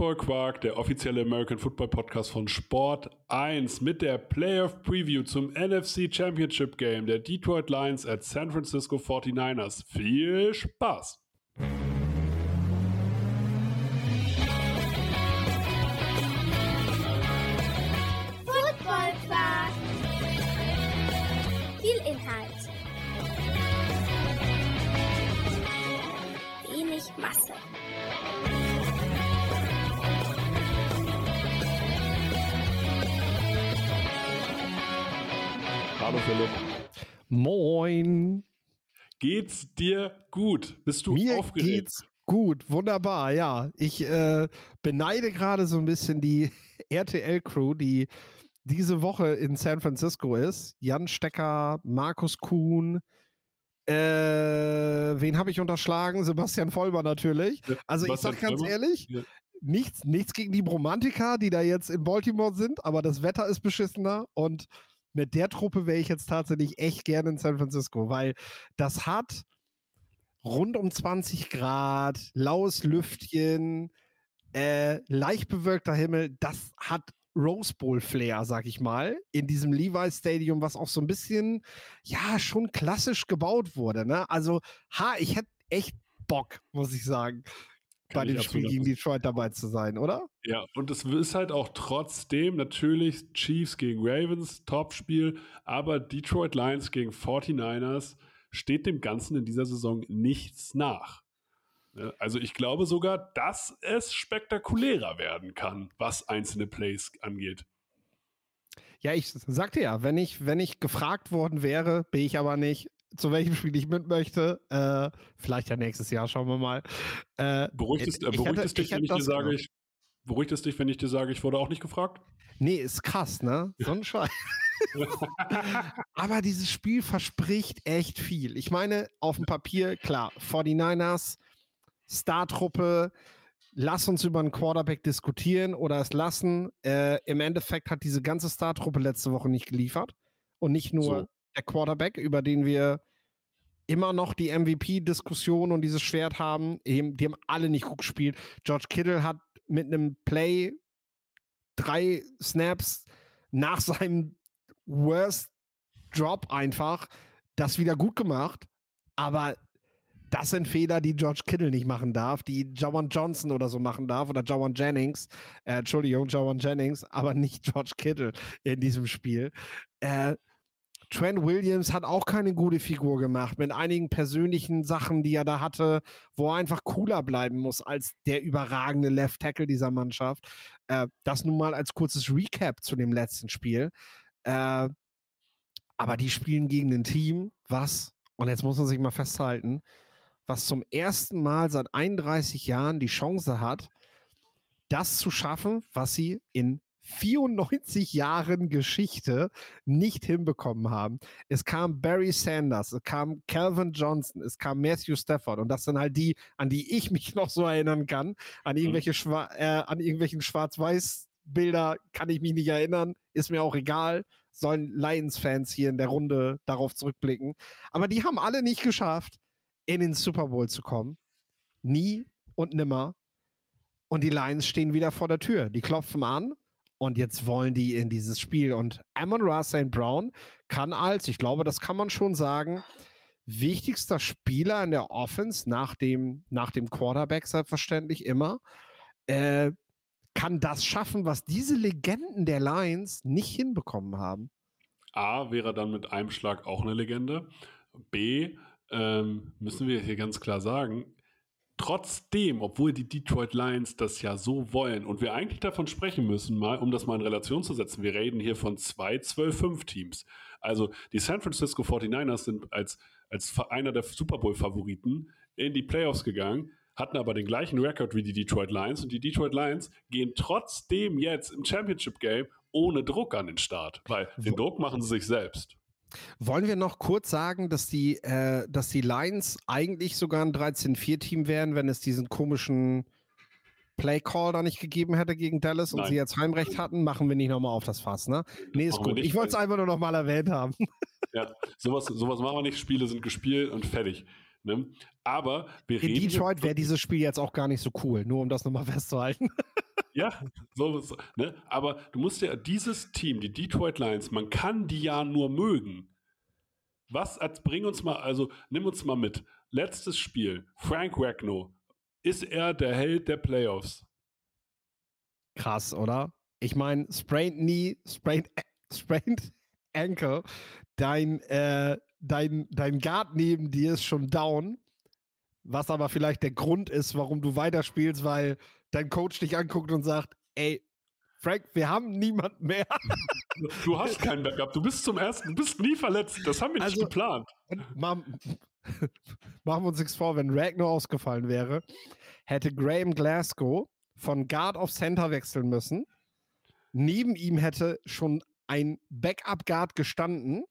Football Quark, der offizielle American Football Podcast von Sport 1 mit der Playoff Preview zum NFC Championship Game der Detroit Lions at San Francisco 49ers. Viel Spaß! Hallo Philipp. Moin. Geht's dir gut? Bist du Mir aufgeregt? geht's gut, wunderbar, ja. Ich äh, beneide gerade so ein bisschen die RTL-Crew, die diese Woche in San Francisco ist. Jan Stecker, Markus Kuhn, äh, wen habe ich unterschlagen? Sebastian Vollmer natürlich. Also Sebastian ich sag ganz Vollmer? ehrlich, Ja. nichts, nichts gegen die Bromantiker, die da jetzt in Baltimore sind, aber das Wetter ist beschissener und mit der Truppe wäre ich jetzt tatsächlich echt gerne in San Francisco, weil das hat rund um 20 Grad, laues Lüftchen, äh, leicht bewölkter Himmel, das hat Rose Bowl Flair, sag ich mal, in diesem Levi Stadium, was auch so ein bisschen, ja, schon klassisch gebaut wurde, ne? Also, ha, ich hätte echt Bock, muss ich sagen, bei dem Spiel gegen Detroit dabei zu sein, oder? Ja, und es ist halt auch trotzdem natürlich Chiefs gegen Ravens, Topspiel, aber Detroit Lions gegen 49ers steht dem Ganzen in dieser Saison nichts nach. Also ich glaube sogar, dass es spektakulärer werden kann, was einzelne Plays angeht. Ja, ich sagte ja, wenn ich, wenn ich gefragt worden wäre, bin ich aber nicht, zu welchem Spiel ich mit möchte. Äh, vielleicht ja nächstes Jahr, schauen wir mal. Äh, Beruhigt es, äh, ich beruhigt es dich, ich wenn ich dir sage, ich, beruhigt es dich, wenn ich dir sage, ich wurde auch nicht gefragt? Nee, ist krass, ne? So ein Scheiß. Aber dieses Spiel verspricht echt viel. Ich meine, auf dem Papier, klar, 49ers, Startruppe, lass uns über einen Quarterback diskutieren oder es lassen. Äh, Im Endeffekt hat diese ganze Startruppe letzte Woche nicht geliefert. Und nicht nur So. Der Quarterback, über den wir immer noch die MVP-Diskussion und dieses Schwert haben. Die haben alle nicht gut gespielt. George Kittle hat mit einem Play drei Snaps nach seinem Worst Drop einfach das wieder gut gemacht. Aber das sind Fehler, die George Kittle nicht machen darf, die Jawan Johnson oder so machen darf oder Jawan Jennings. Äh, Entschuldigung, Jawan Jennings, aber nicht George Kittle in diesem Spiel. Äh, Trent Williams hat auch keine gute Figur gemacht mit einigen persönlichen Sachen, die er da hatte, wo er einfach cooler bleiben muss als der überragende Left Tackle dieser Mannschaft. Äh, das nun mal als kurzes Recap zu dem letzten Spiel. Äh, aber die spielen gegen ein Team, was, und jetzt muss man sich mal festhalten, was zum ersten Mal seit 31 Jahren die Chance hat, das zu schaffen, was sie in 94 Jahren Geschichte nicht hinbekommen haben. Es kam Barry Sanders, es kam Calvin Johnson, es kam Matthew Stafford und das sind halt die, an die ich mich noch so erinnern kann. An irgendwelche, Schwa äh, an irgendwelchen Schwarz-Weiß-Bilder kann ich mich nicht erinnern, ist mir auch egal. Sollen Lions-Fans hier in der Runde darauf zurückblicken. Aber die haben alle nicht geschafft, in den Super Bowl zu kommen. Nie und nimmer. Und die Lions stehen wieder vor der Tür. Die klopfen an und jetzt wollen die in dieses Spiel. Und Amon Ra St. Brown kann als, ich glaube, das kann man schon sagen, wichtigster Spieler in der Offense nach dem, nach dem Quarterback selbstverständlich immer, äh, kann das schaffen, was diese Legenden der Lions nicht hinbekommen haben. A, wäre dann mit einem Schlag auch eine Legende. B, ähm, müssen wir hier ganz klar sagen, trotzdem, obwohl die Detroit Lions das ja so wollen und wir eigentlich davon sprechen müssen, mal, um das mal in Relation zu setzen, wir reden hier von zwei 12-5-Teams. Also die San Francisco 49ers sind als, als einer der Super Bowl-Favoriten in die Playoffs gegangen, hatten aber den gleichen Rekord wie die Detroit Lions und die Detroit Lions gehen trotzdem jetzt im Championship Game ohne Druck an den Start, weil den Druck machen sie sich selbst. Wollen wir noch kurz sagen, dass die, äh, dass die Lions eigentlich sogar ein 13-4-Team wären, wenn es diesen komischen Play-Call da nicht gegeben hätte gegen Dallas und Nein. sie jetzt Heimrecht hatten? Machen wir nicht nochmal auf das Fass, ne? Nee, ist machen gut. nicht, Ich wollte es einfach nur noch mal erwähnt haben. Ja, sowas, sowas machen wir nicht. Spiele sind gespielt und fertig. Ne? Aber wir In reden. Detroit hier- wäre dieses Spiel jetzt auch gar nicht so cool, nur um das nochmal festzuhalten. Ja, so, so, ne? aber du musst ja dieses Team, die Detroit Lions, man kann die ja nur mögen. Was, als bring uns mal, also nimm uns mal mit. Letztes Spiel, Frank Ragnow. Ist er der Held der Playoffs? Krass, oder? Ich meine, sprained Knee, sprained, sprained Ankle, dein, äh, dein, dein Guard neben dir ist schon down, was aber vielleicht der Grund ist, warum du weiterspielst, weil dein Coach dich anguckt und sagt, ey, Frank, wir haben niemand mehr. Du hast keinen Backup. Du bist zum ersten, du bist nie verletzt. Das haben wir also, nicht geplant. Machen wir uns nichts vor, wenn Ragnar ausgefallen wäre, hätte Graham Glasgow von Guard auf Center wechseln müssen. Neben ihm hätte schon ein Backup-Guard gestanden.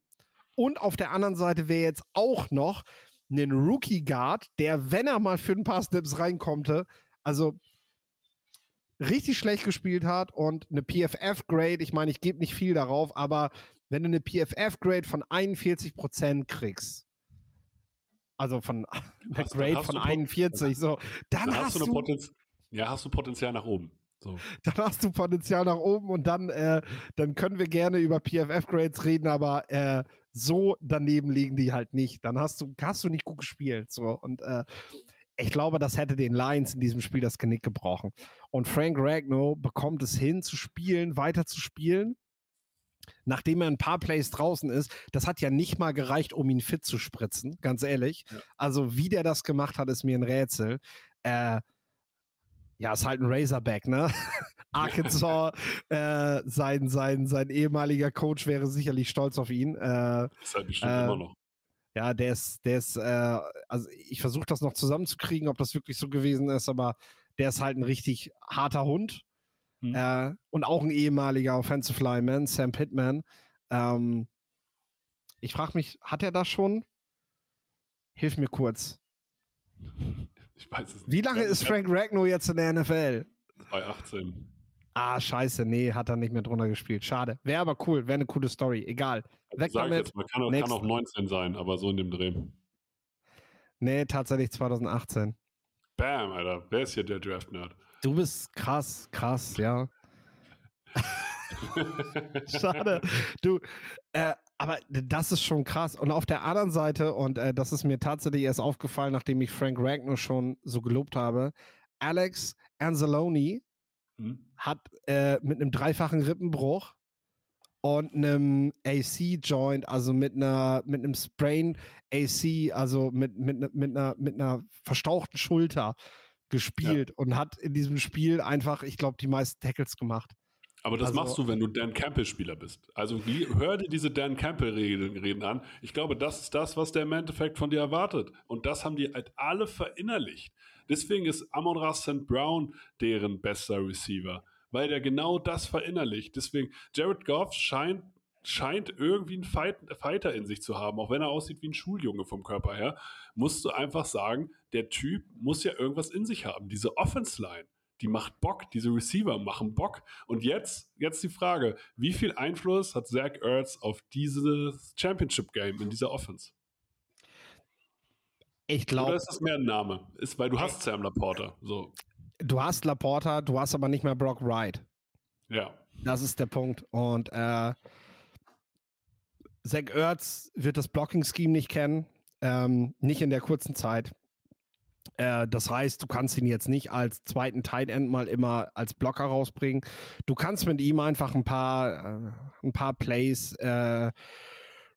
Und auf der anderen Seite wäre jetzt auch noch ein Rookie-Guard, der, wenn er mal für ein paar Snips reinkommte, also richtig schlecht gespielt hat und eine PFF-Grade, ich meine, ich gebe nicht viel darauf, aber wenn du eine PFF-Grade von 41% kriegst, also von einer Grade von 41, so, dann, dann hast, hast, du, du ja, hast du Potenzial nach oben. So. Dann hast du Potenzial nach oben und dann, äh, dann können wir gerne über PFF-Grades reden, aber äh, so daneben liegen die halt nicht. Dann hast du, hast du nicht gut gespielt. So. Und äh, ich glaube, das hätte den Lions in diesem Spiel das Genick gebrochen. Und Frank Ragnow bekommt es hin, zu spielen, weiter zu spielen, nachdem er ein paar Plays draußen ist. Das hat ja nicht mal gereicht, um ihn fit zu spritzen, ganz ehrlich. Ja. Also, wie der das gemacht hat, ist mir ein Rätsel. Äh, ja, ist halt ein Razorback, ne? Arkansas, äh, sein, sein, sein ehemaliger Coach wäre sicherlich stolz auf ihn. Äh, ist halt bestimmt äh, immer noch. Ja, der ist, der ist, äh, also ich versuche das noch zusammenzukriegen, ob das wirklich so gewesen ist, aber der ist halt ein richtig harter Hund. Hm. Äh, und auch ein ehemaliger Offensive Lineman, Sam Pittman. Ähm, ich frage mich, hat er das schon? Hilf mir kurz. Ich weiß es nicht. Wie lange ist Frank Ragnow jetzt in der NFL? Bei 18. Ah, scheiße, nee, hat er nicht mehr drunter gespielt. Schade. Wäre aber cool, wäre eine coole Story. Egal. Also Weg damit. Jetzt mal, kann, auch, kann auch 19 sein, aber so in dem Dreh. Nee, tatsächlich 2018. Bam, Alter. Wer ist hier der Draft-Nerd? Du bist krass, krass, ja. Schade. Du, äh, aber das ist schon krass. Und auf der anderen Seite, und äh, das ist mir tatsächlich erst aufgefallen, nachdem ich Frank Ragnar schon so gelobt habe, Alex Anzalone hm. hat äh, mit einem dreifachen Rippenbruch und einem AC-Joint, also mit einer, mit einem Sprain AC, also mit, mit, ne, mit, einer, mit einer verstauchten Schulter gespielt ja. und hat in diesem Spiel einfach, ich glaube, die meisten Tackles gemacht. Aber das also, machst du, wenn du Dan Campbell-Spieler bist. Also hör dir diese Dan Campbell-Reden an. Ich glaube, das ist das, was der im Endeffekt von dir erwartet. Und das haben die halt alle verinnerlicht. Deswegen ist Amon Ra St. Brown deren bester Receiver, weil der genau das verinnerlicht. Deswegen, Jared Goff scheint, scheint irgendwie einen Fight, Fighter in sich zu haben, auch wenn er aussieht wie ein Schuljunge vom Körper her. Musst du einfach sagen, der Typ muss ja irgendwas in sich haben. Diese Offense-Line die macht Bock, diese Receiver machen Bock. Und jetzt, jetzt die Frage, wie viel Einfluss hat Zach Ertz auf dieses Championship-Game in dieser Offense? Ich glaube. Oder ist das mehr ein Name? Ist, weil du hast Sam Laporta. So. Du hast Laporta, du hast aber nicht mehr Brock Wright. Ja. Das ist der Punkt. Und äh, Zach Ertz wird das Blocking-Scheme nicht kennen. Ähm, nicht in der kurzen Zeit. Äh, das heißt, du kannst ihn jetzt nicht als zweiten Tight End mal immer als Blocker rausbringen. Du kannst mit ihm einfach ein paar, äh, ein paar Plays äh,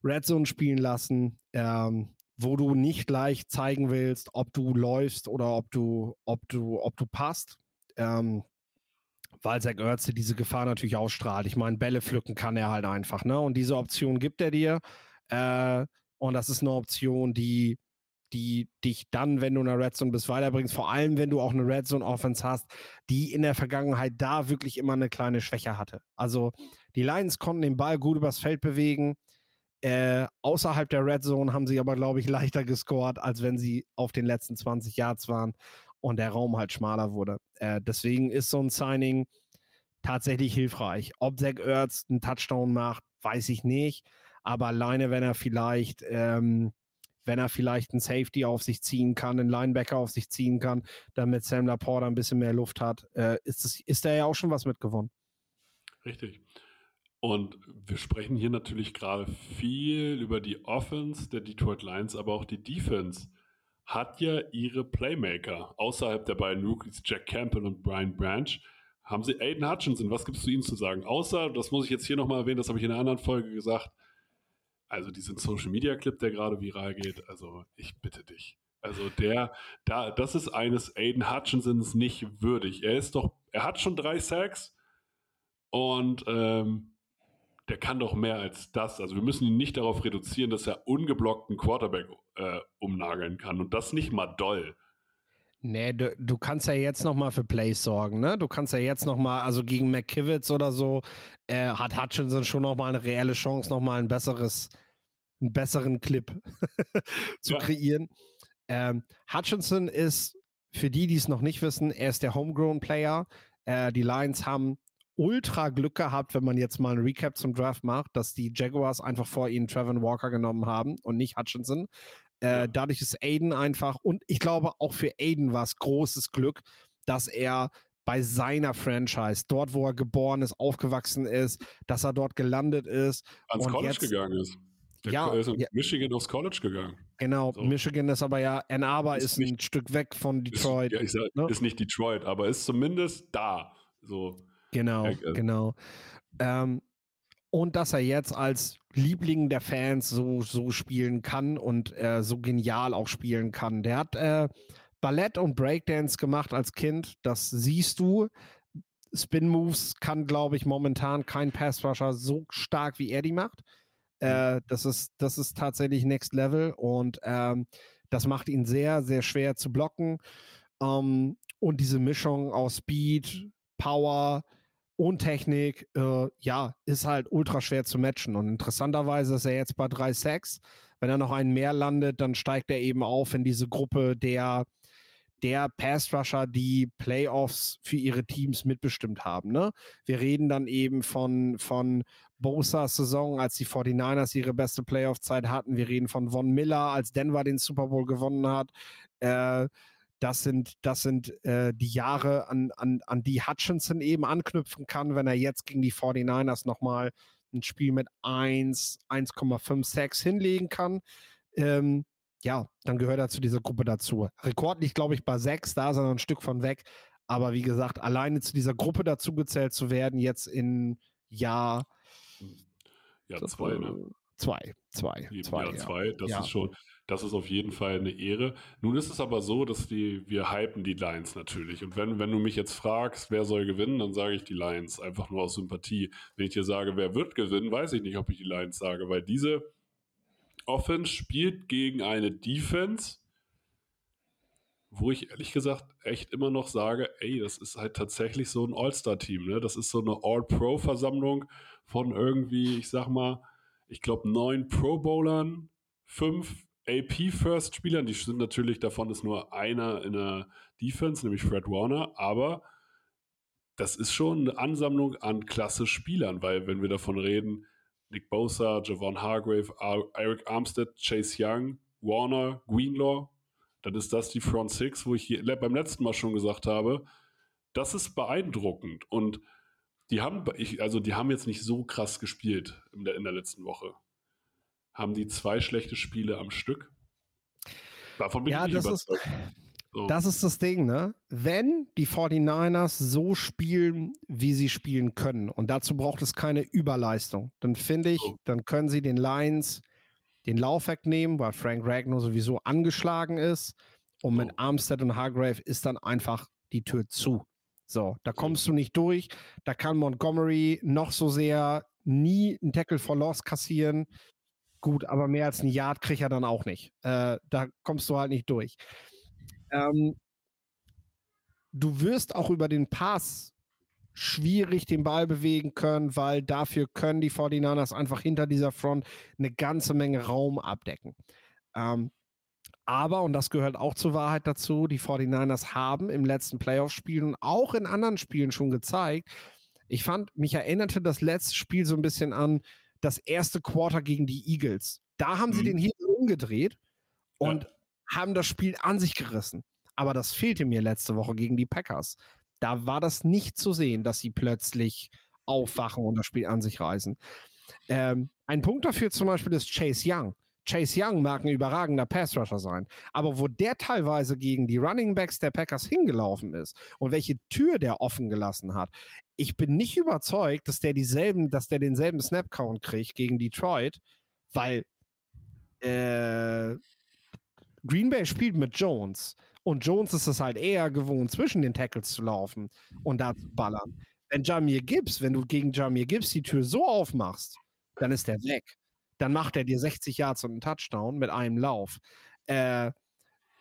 Red Zone spielen lassen, ähm, wo du nicht gleich zeigen willst, ob du läufst oder ob du, ob du, ob du passt. Ähm, weil Zach Ertz diese Gefahr natürlich ausstrahlt. Ich meine, Bälle pflücken kann er halt einfach, ne? Und diese Option gibt er dir. Äh, und das ist eine Option, die die dich dann, wenn du in der Red Zone bist, weiterbringst. Vor allem, wenn du auch eine Red Zone Offense hast, die in der Vergangenheit da wirklich immer eine kleine Schwäche hatte. Also die Lions konnten den Ball gut übers Feld bewegen. Äh, außerhalb der Red Zone haben sie aber, glaube ich, leichter gescored, als wenn sie auf den letzten 20 Yards waren und der Raum halt schmaler wurde. Äh, deswegen ist so ein Signing tatsächlich hilfreich. Ob Zach Ertz einen Touchdown macht, weiß ich nicht. Aber alleine, wenn er vielleicht ähm, wenn er vielleicht einen Safety auf sich ziehen kann, einen Linebacker auf sich ziehen kann, damit Sam Laporta ein bisschen mehr Luft hat, äh, ist, das, ist da ja auch schon was mitgewonnen. Richtig. Und wir sprechen hier natürlich gerade viel über die Offense der Detroit Lions, aber auch die Defense hat ja ihre Playmaker außerhalb der beiden Rookies, Jack Campbell und Brian Branch. Haben sie Aiden Hutchinson? Was gibt es zu ihnen zu sagen? Außer, das muss ich jetzt hier nochmal erwähnen, das habe ich in einer anderen Folge gesagt, also diesen Social Media Clip, der gerade viral geht, also ich bitte dich. Also der, da, das ist eines Aiden Hutchinsons nicht würdig. Er ist doch, er hat schon drei Sacks und ähm, der kann doch mehr als das. Also wir müssen ihn nicht darauf reduzieren, dass er ungeblockten Quarterback äh, umnageln kann und das nicht mal doll. Nee, du, du kannst ja jetzt noch mal für Plays sorgen, ne? Du kannst ja jetzt noch mal, also gegen McKivitz oder so, äh, hat Hutchinson schon noch mal eine reelle Chance, noch mal ein besseres, einen besseren Clip zu ja. kreieren. Ähm, Hutchinson ist, für die, die es noch nicht wissen, er ist der Homegrown-Player. Äh, die Lions haben ultra Glück gehabt, wenn man jetzt mal ein Recap zum Draft macht, dass die Jaguars einfach vor ihnen Trevor Walker genommen haben und nicht Hutchinson. Äh, dadurch ist Aiden einfach, und ich glaube auch für Aiden war es großes Glück, dass er bei seiner Franchise, dort wo er geboren ist, aufgewachsen ist, dass er dort gelandet ist. Ans College jetzt, gegangen ist. Der ja, ist in ja, Michigan aufs College gegangen. Genau, so. Michigan ist aber ja, Ann Arbor ist, ist nicht, ein Stück weg von Detroit. Ist, ja, sag, ne? ist nicht Detroit, aber ist zumindest da. So. Genau, äh, genau. Ähm, und dass er jetzt als Liebling der Fans so, so spielen kann und äh, so genial auch spielen kann. Der hat äh, Ballett und Breakdance gemacht als Kind, das siehst du. Spin Moves kann, glaube ich, momentan kein Passrusher so stark wie er die macht. Äh, das, ist, das ist tatsächlich Next Level und ähm, das macht ihn sehr, sehr schwer zu blocken. Ähm, und diese Mischung aus Speed, Power, und Technik, äh, ja, ist halt ultra schwer zu matchen. Und interessanterweise ist er jetzt bei drei Sacks. Wenn er noch einen mehr landet, dann steigt er eben auf in diese Gruppe der, der Pass-Rusher, die Playoffs für ihre Teams mitbestimmt haben. Ne? Wir reden dann eben von, von Bosa's Saison, als die 49ers ihre beste Playoff-Zeit hatten. Wir reden von Von Miller, als Denver den Super Bowl gewonnen hat. Äh, das sind, das sind äh, die Jahre, an, an, an die Hutchinson eben anknüpfen kann, wenn er jetzt gegen die 49ers nochmal ein Spiel mit 1, 1,56 hinlegen kann. Ähm, ja, dann gehört er zu dieser Gruppe dazu. Rekord liegt, glaube ich, bei 6, da ist er noch ein Stück von weg. Aber wie gesagt, alleine zu dieser Gruppe dazugezählt zu werden, jetzt in Jahr. Ja, zwei, ne? Zwei, zwei, zwei. Jahr zwei, das ja. ist schon, das ist auf jeden Fall eine Ehre. Nun ist es aber so, dass die, wir hypen die Lions natürlich. Und wenn, wenn du mich jetzt fragst, wer soll gewinnen, dann sage ich die Lions, einfach nur aus Sympathie. Wenn ich dir sage, wer wird gewinnen, weiß ich nicht, ob ich die Lions sage, weil diese Offense spielt gegen eine Defense, wo ich ehrlich gesagt echt immer noch sage, ey, das ist halt tatsächlich so ein All-Star-Team. Ne? Das ist so eine All-Pro-Versammlung von irgendwie, ich sag mal, ich glaube, neun Pro-Bowlern, fünf AP-First-Spielern, die sind natürlich, davon ist nur einer in der Defense, nämlich Fred Warner, aber das ist schon eine Ansammlung an klasse Spielern, weil wenn wir davon reden, Nick Bosa, Javon Hargrave, Eric Armstead, Chase Young, Warner, Greenlaw, dann ist das die Front Six, wo ich hier beim letzten Mal schon gesagt habe, das ist beeindruckend und die haben, also die haben jetzt nicht so krass gespielt in der, in der letzten Woche haben die zwei schlechte Spiele am Stück. Davon bin ja, ich nicht das überzeugt. Ist, so. Das ist das Ding, ne? Wenn die 49ers so spielen, wie sie spielen können, und dazu braucht es keine Überleistung, dann finde ich, so. dann können sie den Lions den Lauf wegnehmen, weil Frank Ragnar sowieso angeschlagen ist. Und so. mit Armstead und Hargrave ist dann einfach die Tür zu. So, da kommst du nicht durch. Da kann Montgomery noch so sehr nie einen Tackle for Loss kassieren. Gut, aber mehr als ein Yard kriegt er dann auch nicht. Äh, da kommst du halt nicht durch. Ähm, du wirst auch über den Pass schwierig den Ball bewegen können, weil dafür können die 49ers einfach hinter dieser Front eine ganze Menge Raum abdecken. Ähm, aber, und das gehört auch zur Wahrheit dazu, die 49ers haben im letzten Playoff-Spiel und auch in anderen Spielen schon gezeigt, ich fand, mich erinnerte das letzte Spiel so ein bisschen an das erste Quarter gegen die Eagles. Da haben mhm. sie den Hebel umgedreht und ja. haben das Spiel an sich gerissen. Aber das fehlte mir letzte Woche gegen die Packers. Da war das nicht zu sehen, dass sie plötzlich aufwachen und das Spiel an sich reißen. Ähm, ein Punkt dafür zum Beispiel ist Chase Young. Chase Young mag ein überragender Passrusher sein, aber wo der teilweise gegen die Running Backs der Packers hingelaufen ist und welche Tür der offen gelassen hat, ich bin nicht überzeugt, dass der dieselben, dass der denselben Snap Count kriegt gegen Detroit, weil äh, Green Bay spielt mit Jones. Und Jones ist es halt eher gewohnt, zwischen den Tackles zu laufen und da zu ballern. Wenn Jamir Gibbs, wenn du gegen Jamir Gibbs die Tür so aufmachst, dann ist der weg dann macht er dir 60 Yards und einen Touchdown mit einem Lauf. Äh,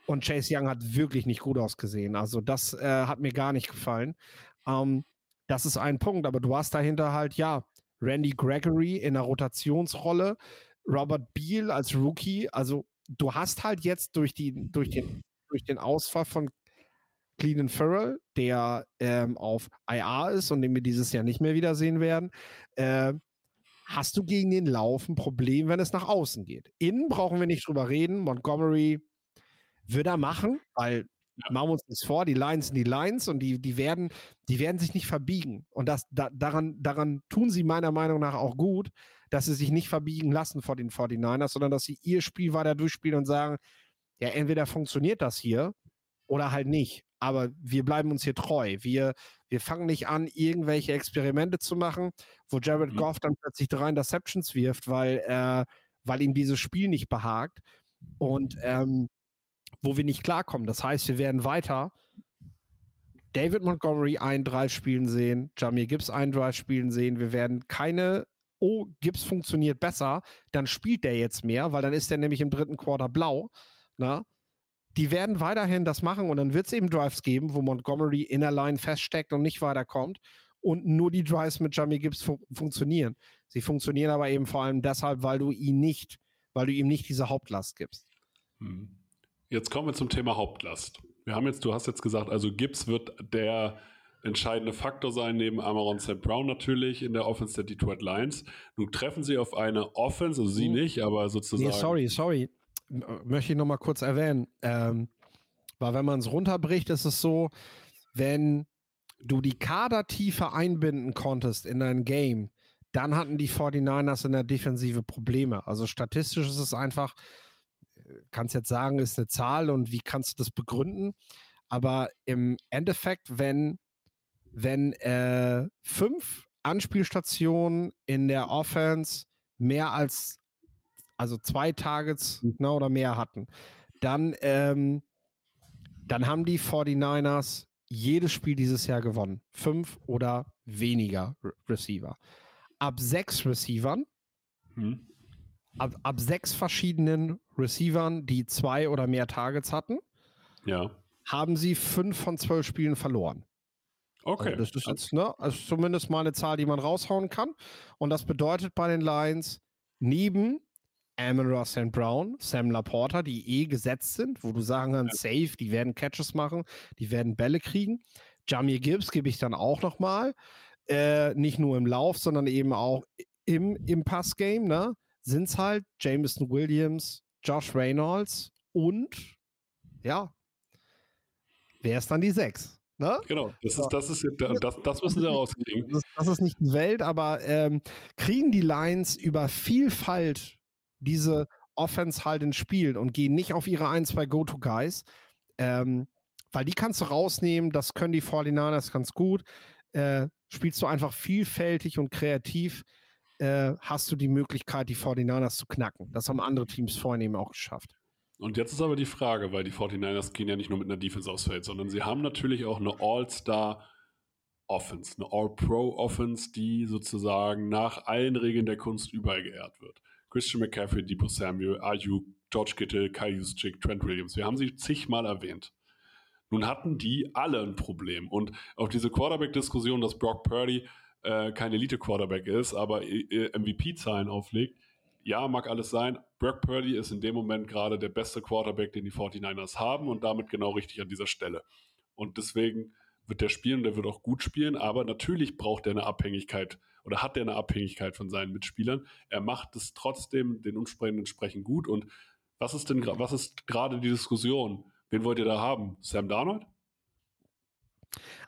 und Chase Young hat wirklich nicht gut ausgesehen. Also das äh, hat mir gar nicht gefallen. Ähm, das ist ein Punkt, aber du hast dahinter halt, ja, Randy Gregory in der Rotationsrolle, Robert Beal als Rookie. Also du hast halt jetzt durch, die, durch, den, durch den Ausfall von Cleveland Farrell, der ähm, auf IR ist und den wir dieses Jahr nicht mehr wiedersehen werden, äh, hast du gegen den Lauf ein Problem, wenn es nach außen geht. Innen brauchen wir nicht drüber reden. Montgomery wird er machen, weil machen wir uns das vor, die Lines sind die Lines und die, die, werden, die werden sich nicht verbiegen. Und das, da, daran, daran tun sie meiner Meinung nach auch gut, dass sie sich nicht verbiegen lassen vor den 49ers, sondern dass sie ihr Spiel weiter durchspielen und sagen, ja, entweder funktioniert das hier oder halt nicht. Aber wir bleiben uns hier treu. Wir, wir fangen nicht an, irgendwelche Experimente zu machen, wo Jared mhm. Goff dann plötzlich drei Interceptions wirft, weil, äh, weil ihm dieses Spiel nicht behagt und ähm, wo wir nicht klarkommen. Das heißt, wir werden weiter David Montgomery ein, drei Spielen sehen, Jamir Gibbs ein, drei Spielen sehen. Wir werden keine, oh, Gibbs funktioniert besser, dann spielt der jetzt mehr, weil dann ist der nämlich im dritten Quarter blau. Na? Die werden weiterhin das machen und dann wird es eben Drives geben, wo Montgomery in der Line feststeckt und nicht weiterkommt und nur die Drives mit Jamie Gibbs fun funktionieren. Sie funktionieren aber eben vor allem deshalb, weil du ihn nicht, weil du ihm nicht diese Hauptlast gibst. Hm. Jetzt kommen wir zum Thema Hauptlast. Wir haben jetzt, du hast jetzt gesagt, also Gibbs wird der entscheidende Faktor sein, neben Amaron St. Brown natürlich in der Offense der Detroit Lions. Nun treffen sie auf eine Offense, also sie mhm. nicht, aber sozusagen. Nee, sorry, sorry möchte ich noch mal kurz erwähnen. Ähm, weil wenn man es runterbricht, ist es so, wenn du die Kadertiefe einbinden konntest in dein Game, dann hatten die 49ers in der Defensive Probleme. Also statistisch ist es einfach, kannst jetzt sagen, ist eine Zahl und wie kannst du das begründen? Aber im Endeffekt, wenn, wenn äh, fünf Anspielstationen in der Offense mehr als also zwei Targets ne, oder mehr hatten, dann, ähm, dann haben die 49ers jedes Spiel dieses Jahr gewonnen. Fünf oder weniger Re Receiver. Ab sechs Receivern, hm. ab, ab sechs verschiedenen Receivern, die zwei oder mehr Targets hatten, ja. haben sie fünf von zwölf Spielen verloren. Okay. Also das ist jetzt, ne, also zumindest mal eine Zahl, die man raushauen kann. Und das bedeutet bei den Lions, neben Amon Ross and Brown, Sam Laporta, die eh gesetzt sind, wo du sagen kannst, safe, die werden Catches machen, die werden Bälle kriegen. Jamie Gibbs gebe ich dann auch nochmal. Äh, nicht nur im Lauf, sondern eben auch im, im Passgame, ne? Sind es halt Jameson Williams, Josh Reynolds und ja, wer ist dann die sechs? Ne? Genau, das ist, das ist das, das müssen sie rauskriegen. Das, das, ist nicht die Welt, aber ähm, kriegen die Lions über Vielfalt diese Offense halt ins Spiel und gehen nicht auf ihre ein, zwei Go-To-Guys, ähm, weil die kannst du rausnehmen, das können die 49ers ganz gut. Äh, spielst du einfach vielfältig und kreativ, äh, hast du die Möglichkeit, die 49ers zu knacken. Das haben andere Teams vorhin eben auch geschafft. Und jetzt ist aber die Frage, weil die 49ers gehen ja nicht nur mit einer Defense aufs Feld, sondern sie haben natürlich auch eine All-Star- Offense, eine All-Pro-Offense, die sozusagen nach allen Regeln der Kunst überall geehrt wird. Christian McCaffrey, Debo Samuel, Ayuk, George Kittle, Kai Juszczyk, Trent Williams. Wir haben sie zigmal erwähnt. Nun hatten die alle ein Problem. Und auf diese Quarterback-Diskussion, dass Brock Purdy äh, kein Elite-Quarterback ist, aber äh, MVP-Zahlen auflegt, ja, mag alles sein. Brock Purdy ist in dem Moment gerade der beste Quarterback, den die 49ers haben und damit genau richtig an dieser Stelle. Und deswegen wird der spielen, der wird auch gut spielen, aber natürlich braucht er eine Abhängigkeit oder hat er eine Abhängigkeit von seinen Mitspielern. Er macht es trotzdem den Umsprechenden entsprechend gut und Was ist denn, was ist gerade die Diskussion? Wen wollt ihr da haben? Sam Darnold?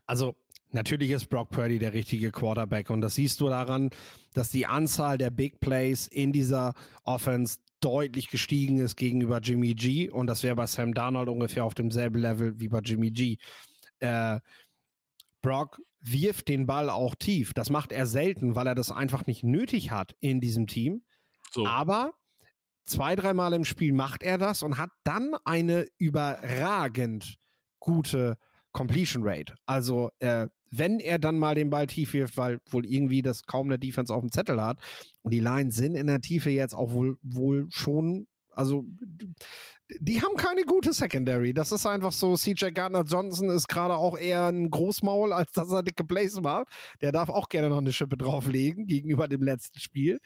Also, natürlich ist Brock Purdy der richtige Quarterback und das siehst du daran, dass die Anzahl der Big Plays in dieser Offense deutlich gestiegen ist gegenüber Jimmy G und das wäre bei Sam Darnold ungefähr auf demselben Level wie bei Jimmy G. Äh, Brock wirft den Ball auch tief. Das macht er selten, weil er das einfach nicht nötig hat in diesem Team. So. Aber zwei, dreimal im Spiel macht er das und hat dann eine überragend gute Completion Rate. Also äh, wenn er dann mal den Ball tief wirft, weil wohl irgendwie das kaum eine Defense auf dem Zettel hat. Und die Lions sind in der Tiefe jetzt auch wohl, wohl schon, also die haben keine gute Secondary. Das ist einfach so. CJ Gardner Johnson ist gerade auch eher ein Großmaul, als dass er dicke Plays macht. Der darf auch gerne noch eine Schippe drauflegen gegenüber dem letzten Spiel.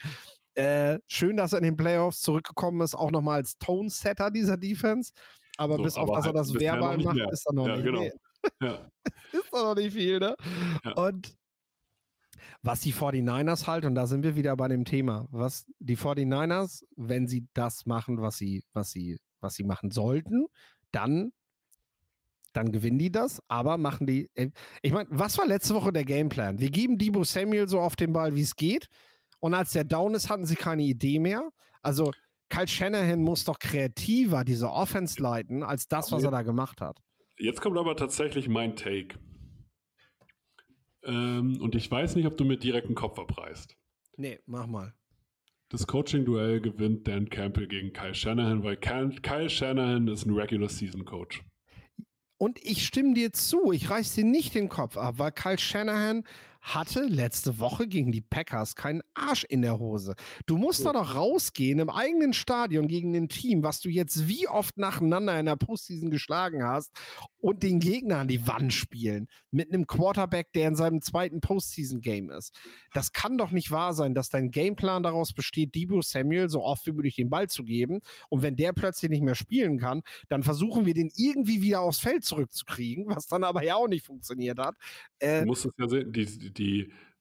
Äh, schön, dass er in den Playoffs zurückgekommen ist, auch nochmal als Tone-Setter dieser Defense. Aber so, bis auf, dass halt er das verbal macht, mehr. ist er noch ja, nicht. Genau. Nee. Ja. ist doch noch nicht viel, ne? Ja. Und was die 49ers halt, und da sind wir wieder bei dem Thema, was die 49ers, wenn sie das machen, was sie, was sie, was sie machen sollten, dann, dann gewinnen die das, aber machen die. Äh, ich meine, was war letzte Woche der Gameplan? Wir geben Debo Samuel so auf den Ball, wie es geht. Und als der down ist, hatten sie keine Idee mehr. Also Kyle Shanahan muss doch kreativer diese Offense leiten, als das, was er da gemacht hat. Jetzt kommt aber tatsächlich mein Take. Ähm, und ich weiß nicht, ob du mir direkt einen Kopf abreißt. Nee, mach mal. Das Coaching-Duell gewinnt Dan Campbell gegen Kyle Shanahan, weil Kyle Shanahan ist ein Regular Season Coach. Und ich stimme dir zu, ich reiß dir nicht den Kopf ab, weil Kyle Shanahan hatte letzte Woche gegen die Packers keinen Arsch in der Hose. Du musst da doch rausgehen im eigenen Stadion gegen ein Team, was du jetzt wie oft nacheinander in der Postseason geschlagen hast und den Gegner an die Wand spielen mit einem Quarterback, der in seinem zweiten Postseason-Game ist. Das kann doch nicht wahr sein, dass dein Gameplan daraus besteht, Debo Samuel so oft wie möglich den Ball zu geben und wenn der plötzlich nicht mehr spielen kann, dann versuchen wir den irgendwie wieder aufs Feld zurückzukriegen, was dann aber ja auch nicht funktioniert hat. Äh, du musst es ja sehen, die, die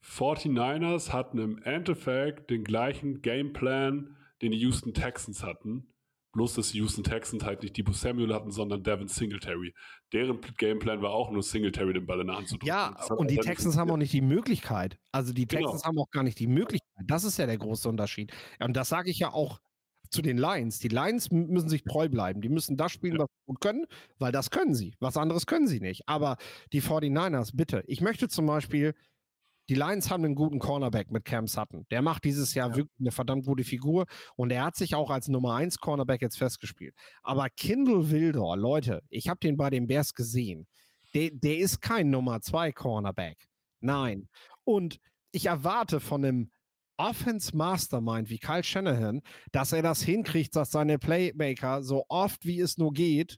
49ers hatten im Endeffekt den gleichen Gameplan, den die Houston Texans hatten. Bloß, dass die Houston Texans halt nicht Debo Samuel hatten, sondern Devin Singletary. Deren Gameplan war auch nur Singletary den Ball in der Hand zu drücken. Ja, und die Texans haben auch nicht die Möglichkeit. Also die genau. Texans genau. haben auch gar nicht die Möglichkeit. Das ist ja der große Unterschied. Und das sage ich ja auch zu den Lions. Die Lions müssen sich treu bleiben. Die müssen das spielen, ja. was sie gut können, weil das können sie. Was anderes können sie nicht. Aber die 49ers, bitte. Ich möchte zum Beispiel die Lions haben einen guten Cornerback mit Cam Sutton. Der macht dieses Jahr ja. wirklich eine verdammt gute Figur und er hat sich auch als Nummer 1 Cornerback jetzt festgespielt. Aber Kindle Wildor, Leute, ich habe den bei den Bears gesehen. Der, der ist kein Nummer 2 Cornerback. Nein. Und ich erwarte von einem Offense Mastermind wie Kyle Shanahan, dass er das hinkriegt, dass seine Playmaker so oft wie es nur geht,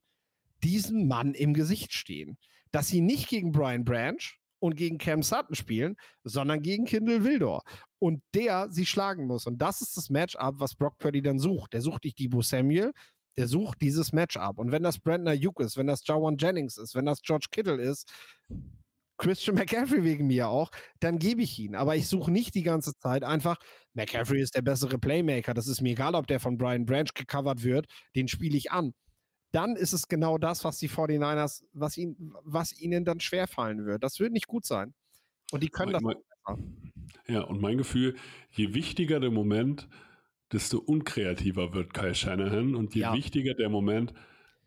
diesem Mann im Gesicht stehen. Dass sie nicht gegen Brian Branch, und gegen Cam Sutton spielen, sondern gegen Kindle Wildor. Und der sie schlagen muss. Und das ist das Matchup, was Brock Purdy dann sucht. Der sucht nicht Debo Samuel, der sucht dieses Matchup. Und wenn das Brandon Ayuk ist, wenn das Jawan Jennings ist, wenn das George Kittle ist, Christian McCaffrey wegen mir auch, dann gebe ich ihn. Aber ich suche nicht die ganze Zeit einfach, McCaffrey ist der bessere Playmaker. Das ist mir egal, ob der von Brian Branch gecovert wird, den spiele ich an dann ist es genau das, was die 49ers, was, ihn, was ihnen dann schwerfallen wird. Das wird nicht gut sein. Und die können mein, das mein, Ja, und mein Gefühl, je wichtiger der Moment, desto unkreativer wird Kyle Shanahan und je ja. wichtiger der Moment,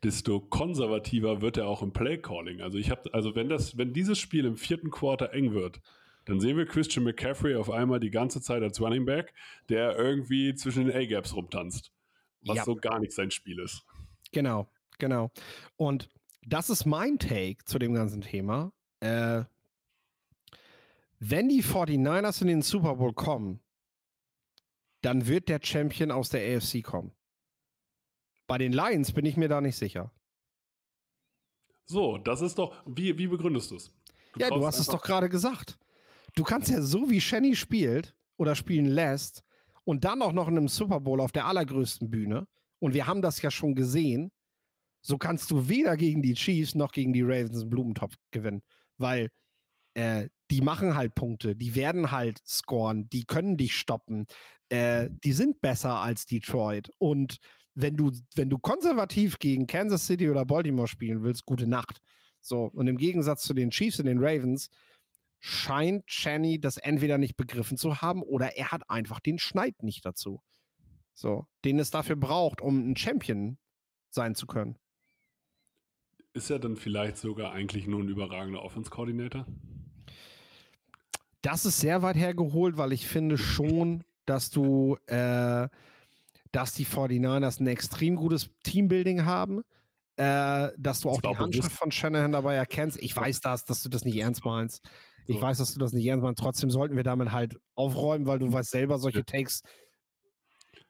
desto konservativer wird er auch im Playcalling. Also ich habe, also wenn das, wenn dieses Spiel im vierten Quarter eng wird, dann sehen wir Christian McCaffrey auf einmal die ganze Zeit als Running Back, der irgendwie zwischen den A-Gaps rumtanzt. Was ja. so gar nicht sein Spiel ist. Genau, genau. Und das ist mein Take zu dem ganzen Thema. Äh, wenn die 49ers in den Super Bowl kommen, dann wird der Champion aus der AFC kommen. Bei den Lions bin ich mir da nicht sicher. So, das ist doch. Wie, wie begründest du es? Ja, du hast es doch gerade gesagt. Du kannst ja so wie Shenny spielt oder spielen lässt und dann auch noch in einem Super Bowl auf der allergrößten Bühne, und wir haben das ja schon gesehen, so kannst du weder gegen die Chiefs noch gegen die Ravens einen Blumentopf gewinnen, weil äh, die machen halt Punkte, die werden halt scoren, die können dich stoppen, äh, die sind besser als Detroit und wenn du, wenn du konservativ gegen Kansas City oder Baltimore spielen willst, gute Nacht. So, und im Gegensatz zu den Chiefs und den Ravens scheint Channy das entweder nicht begriffen zu haben oder er hat einfach den Schneid nicht dazu. So, den es dafür braucht, um ein Champion sein zu können. Ist er dann vielleicht sogar eigentlich nur ein überragender Offense-Coordinator? Das ist sehr weit hergeholt, weil ich finde schon, dass du, äh, dass die 49ers ein extrem gutes Teambuilding haben, äh, dass du auch die Handschrift von Shanahan dabei erkennst. Ich weiß das, dass du das nicht ernst meinst. Ich So. weiß, dass du das nicht ernst meinst. Trotzdem sollten wir damit halt aufräumen, weil du weißt selber, solche. Takes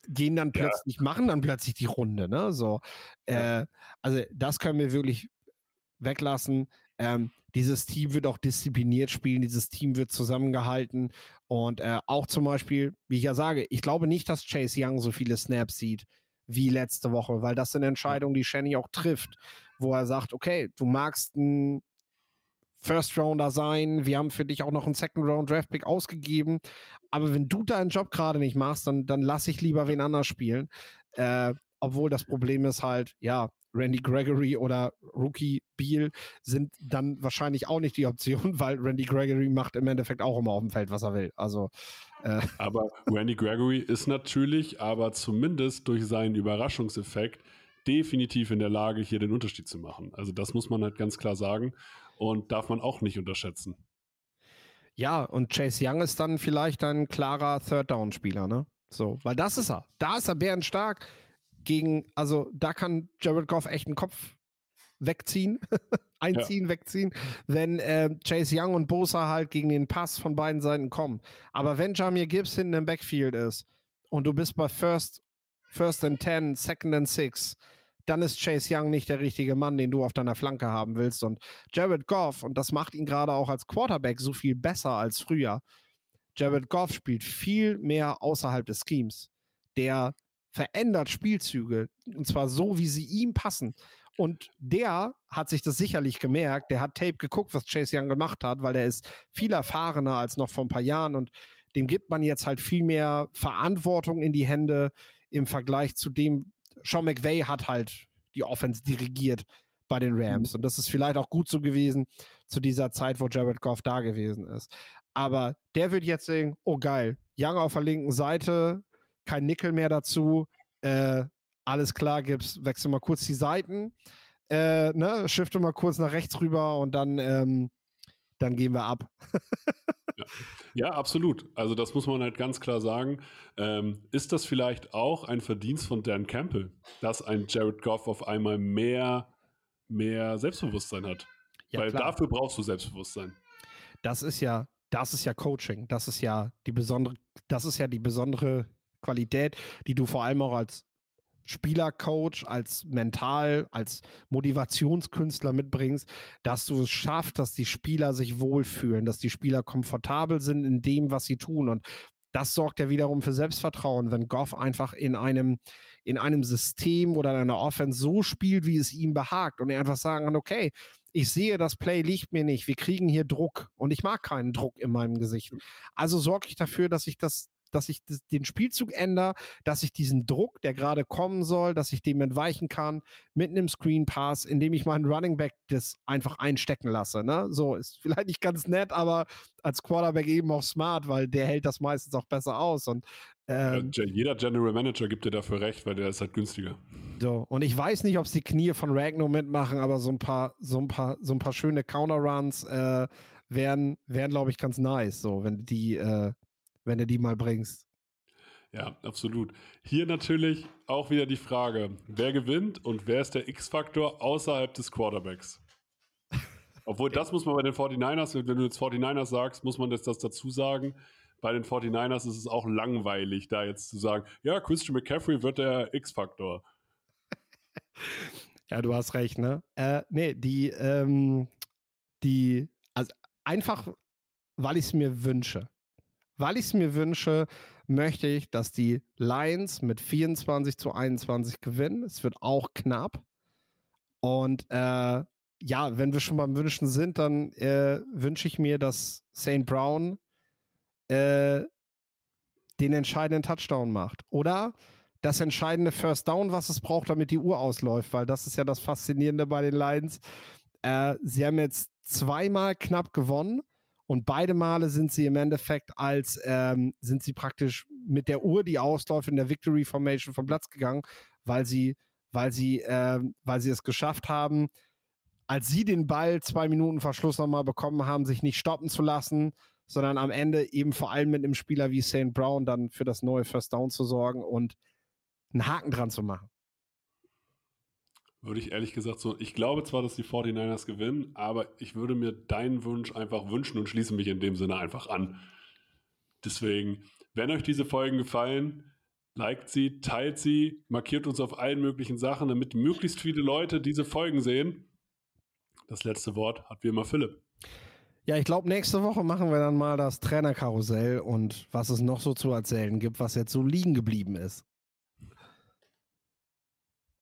gehen dann Ja. plötzlich, machen dann plötzlich die Runde, ne? So. Ja. Äh, also das können wir wirklich weglassen. Ähm, dieses Team wird auch diszipliniert spielen, dieses Team wird zusammengehalten und äh, auch zum Beispiel, wie ich ja sage, ich glaube nicht, dass Chase Young so viele Snaps sieht wie letzte Woche, weil das sind Entscheidungen, die Shanny auch trifft, wo er sagt, okay, du magst ein First Rounder sein, wir haben für dich auch noch einen Second Round Draft Pick ausgegeben, aber wenn du deinen Job gerade nicht machst, dann, dann lass ich lieber wen anders spielen. Äh, obwohl das Problem ist halt, ja, Randy Gregory oder Rookie Beal sind dann wahrscheinlich auch nicht die Option, weil Randy Gregory macht im Endeffekt auch immer auf dem Feld, was er will. Also, äh, Aber Randy Gregory ist natürlich, aber zumindest durch seinen Überraschungseffekt definitiv in der Lage, hier den Unterschied zu machen. Also das muss man halt ganz klar sagen und darf man auch nicht unterschätzen. ja, und Chase Young ist dann vielleicht ein klarer Third-Down-Spieler, ne? So, weil das ist er. Da ist er bärenstark gegen, also da kann Jared Goff echt einen Kopf wegziehen, einziehen, wegziehen, wenn äh, Chase Young und Bosa halt gegen den Pass von beiden Seiten kommen. Aber wenn Jamir Gibbs hinten im Backfield ist und du bist bei First, First and Ten, Second and Six, dann ist Chase Young nicht der richtige Mann, den du auf deiner Flanke haben willst. Und Jared Goff, und das macht ihn gerade auch als Quarterback so viel besser als früher. Jared Goff spielt viel mehr außerhalb des Schemes. Der verändert Spielzüge und zwar so, wie sie ihm passen. Und der hat sich das sicherlich gemerkt. Der hat Tape geguckt, was Chase Young gemacht hat, weil der ist viel erfahrener als noch vor ein paar Jahren und dem gibt man jetzt halt viel mehr Verantwortung in die Hände im Vergleich zu dem. Sean McVay hat halt die Offense dirigiert bei den Rams und das ist vielleicht auch gut so gewesen zu dieser Zeit, wo Jared Goff da gewesen ist. Aber der wird jetzt sagen, oh geil, Young auf der linken Seite, kein Nickel mehr dazu, äh, alles klar, gibt's, wechsel mal kurz die Seiten, äh, ne, shifte mal kurz nach rechts rüber und dann, ähm, dann gehen wir ab. Ja, absolut. Also das muss man halt ganz klar sagen. Ähm, ist das vielleicht auch ein Verdienst von Dan Campbell, dass ein Jared Goff auf einmal mehr, mehr Selbstbewusstsein hat? Ja, Weil klar. dafür brauchst du Selbstbewusstsein. Das ist ja, das ist ja Coaching. Das ist ja die besondere, das ist ja die besondere Qualität, die du vor allem auch als Spielercoach, als Mental, als Motivationskünstler mitbringst, dass du es schaffst, dass die Spieler sich wohlfühlen, dass die Spieler komfortabel sind in dem, was sie tun. Und das sorgt ja wiederum für Selbstvertrauen, wenn Goff einfach in einem, in einem System oder in einer Offense so spielt, wie es ihm behagt und er einfach sagen kann, okay, ich sehe, das Play liegt mir nicht, wir kriegen hier Druck und ich mag keinen Druck in meinem Gesicht. Also sorge ich dafür, dass ich das, dass ich den Spielzug ändere, dass ich diesen Druck, der gerade kommen soll, dass ich dem entweichen kann mit einem Screen Pass, indem ich meinen Running Back das einfach einstecken lasse. Ne? So ist vielleicht nicht ganz nett, aber als Quarterback eben auch smart, weil der hält das meistens auch besser aus und ähm, Ja, jeder General Manager gibt dir dafür recht, weil der ist halt günstiger. so, und ich weiß nicht, ob es die Knie von Ragnar mitmachen, aber so ein paar, so ein paar, so ein paar schöne Counter-Runs äh, wären, wären glaube ich, ganz nice, so, wenn die, äh, wenn du die mal bringst. Ja, absolut. Hier natürlich auch wieder die Frage, wer gewinnt und wer ist der X-Faktor außerhalb des Quarterbacks? Obwohl, das muss man bei den 49ers, wenn du jetzt 49ers sagst, muss man das, das dazu sagen. Bei den 49ers ist es auch langweilig, da jetzt zu sagen, ja, Christian McCaffrey wird der X-Faktor. Ja, du hast recht, ne? Äh, nee, die, ähm, die, also einfach, weil ich es mir wünsche. Weil ich es mir wünsche, möchte ich, dass die Lions mit 24 zu 21 gewinnen. Es wird auch knapp. Und äh, ja, wenn wir schon beim Wünschen sind, dann äh, wünsche ich mir, dass St. Brown äh, den entscheidenden Touchdown macht. Oder das entscheidende First Down, was es braucht, damit die Uhr ausläuft, weil das ist ja das Faszinierende bei den Lions. Äh, sie haben jetzt zweimal knapp gewonnen und beide Male sind sie im Endeffekt als, ähm, sind sie praktisch mit der Uhr, die ausläuft, in der Victory Formation vom Platz gegangen, weil sie, weil sie, äh, weil sie es geschafft haben, als sie den Ball zwei Minuten Verschluss nochmal bekommen haben, sich nicht stoppen zu lassen, sondern am Ende eben vor allem mit einem Spieler wie St. Brown dann für das neue First Down zu sorgen und einen Haken dran zu machen. Würde ich ehrlich gesagt so, ich glaube zwar, dass die 49ers gewinnen, aber ich würde mir deinen Wunsch einfach wünschen und schließe mich in dem Sinne einfach an. Deswegen, wenn euch diese Folgen gefallen, liked sie, teilt sie, markiert uns auf allen möglichen Sachen, damit möglichst viele Leute diese Folgen sehen. Das letzte Wort hat wie immer Philipp. Ja, ich glaube, nächste Woche machen wir dann mal das Trainerkarussell und was es noch so zu erzählen gibt, was jetzt so liegen geblieben ist.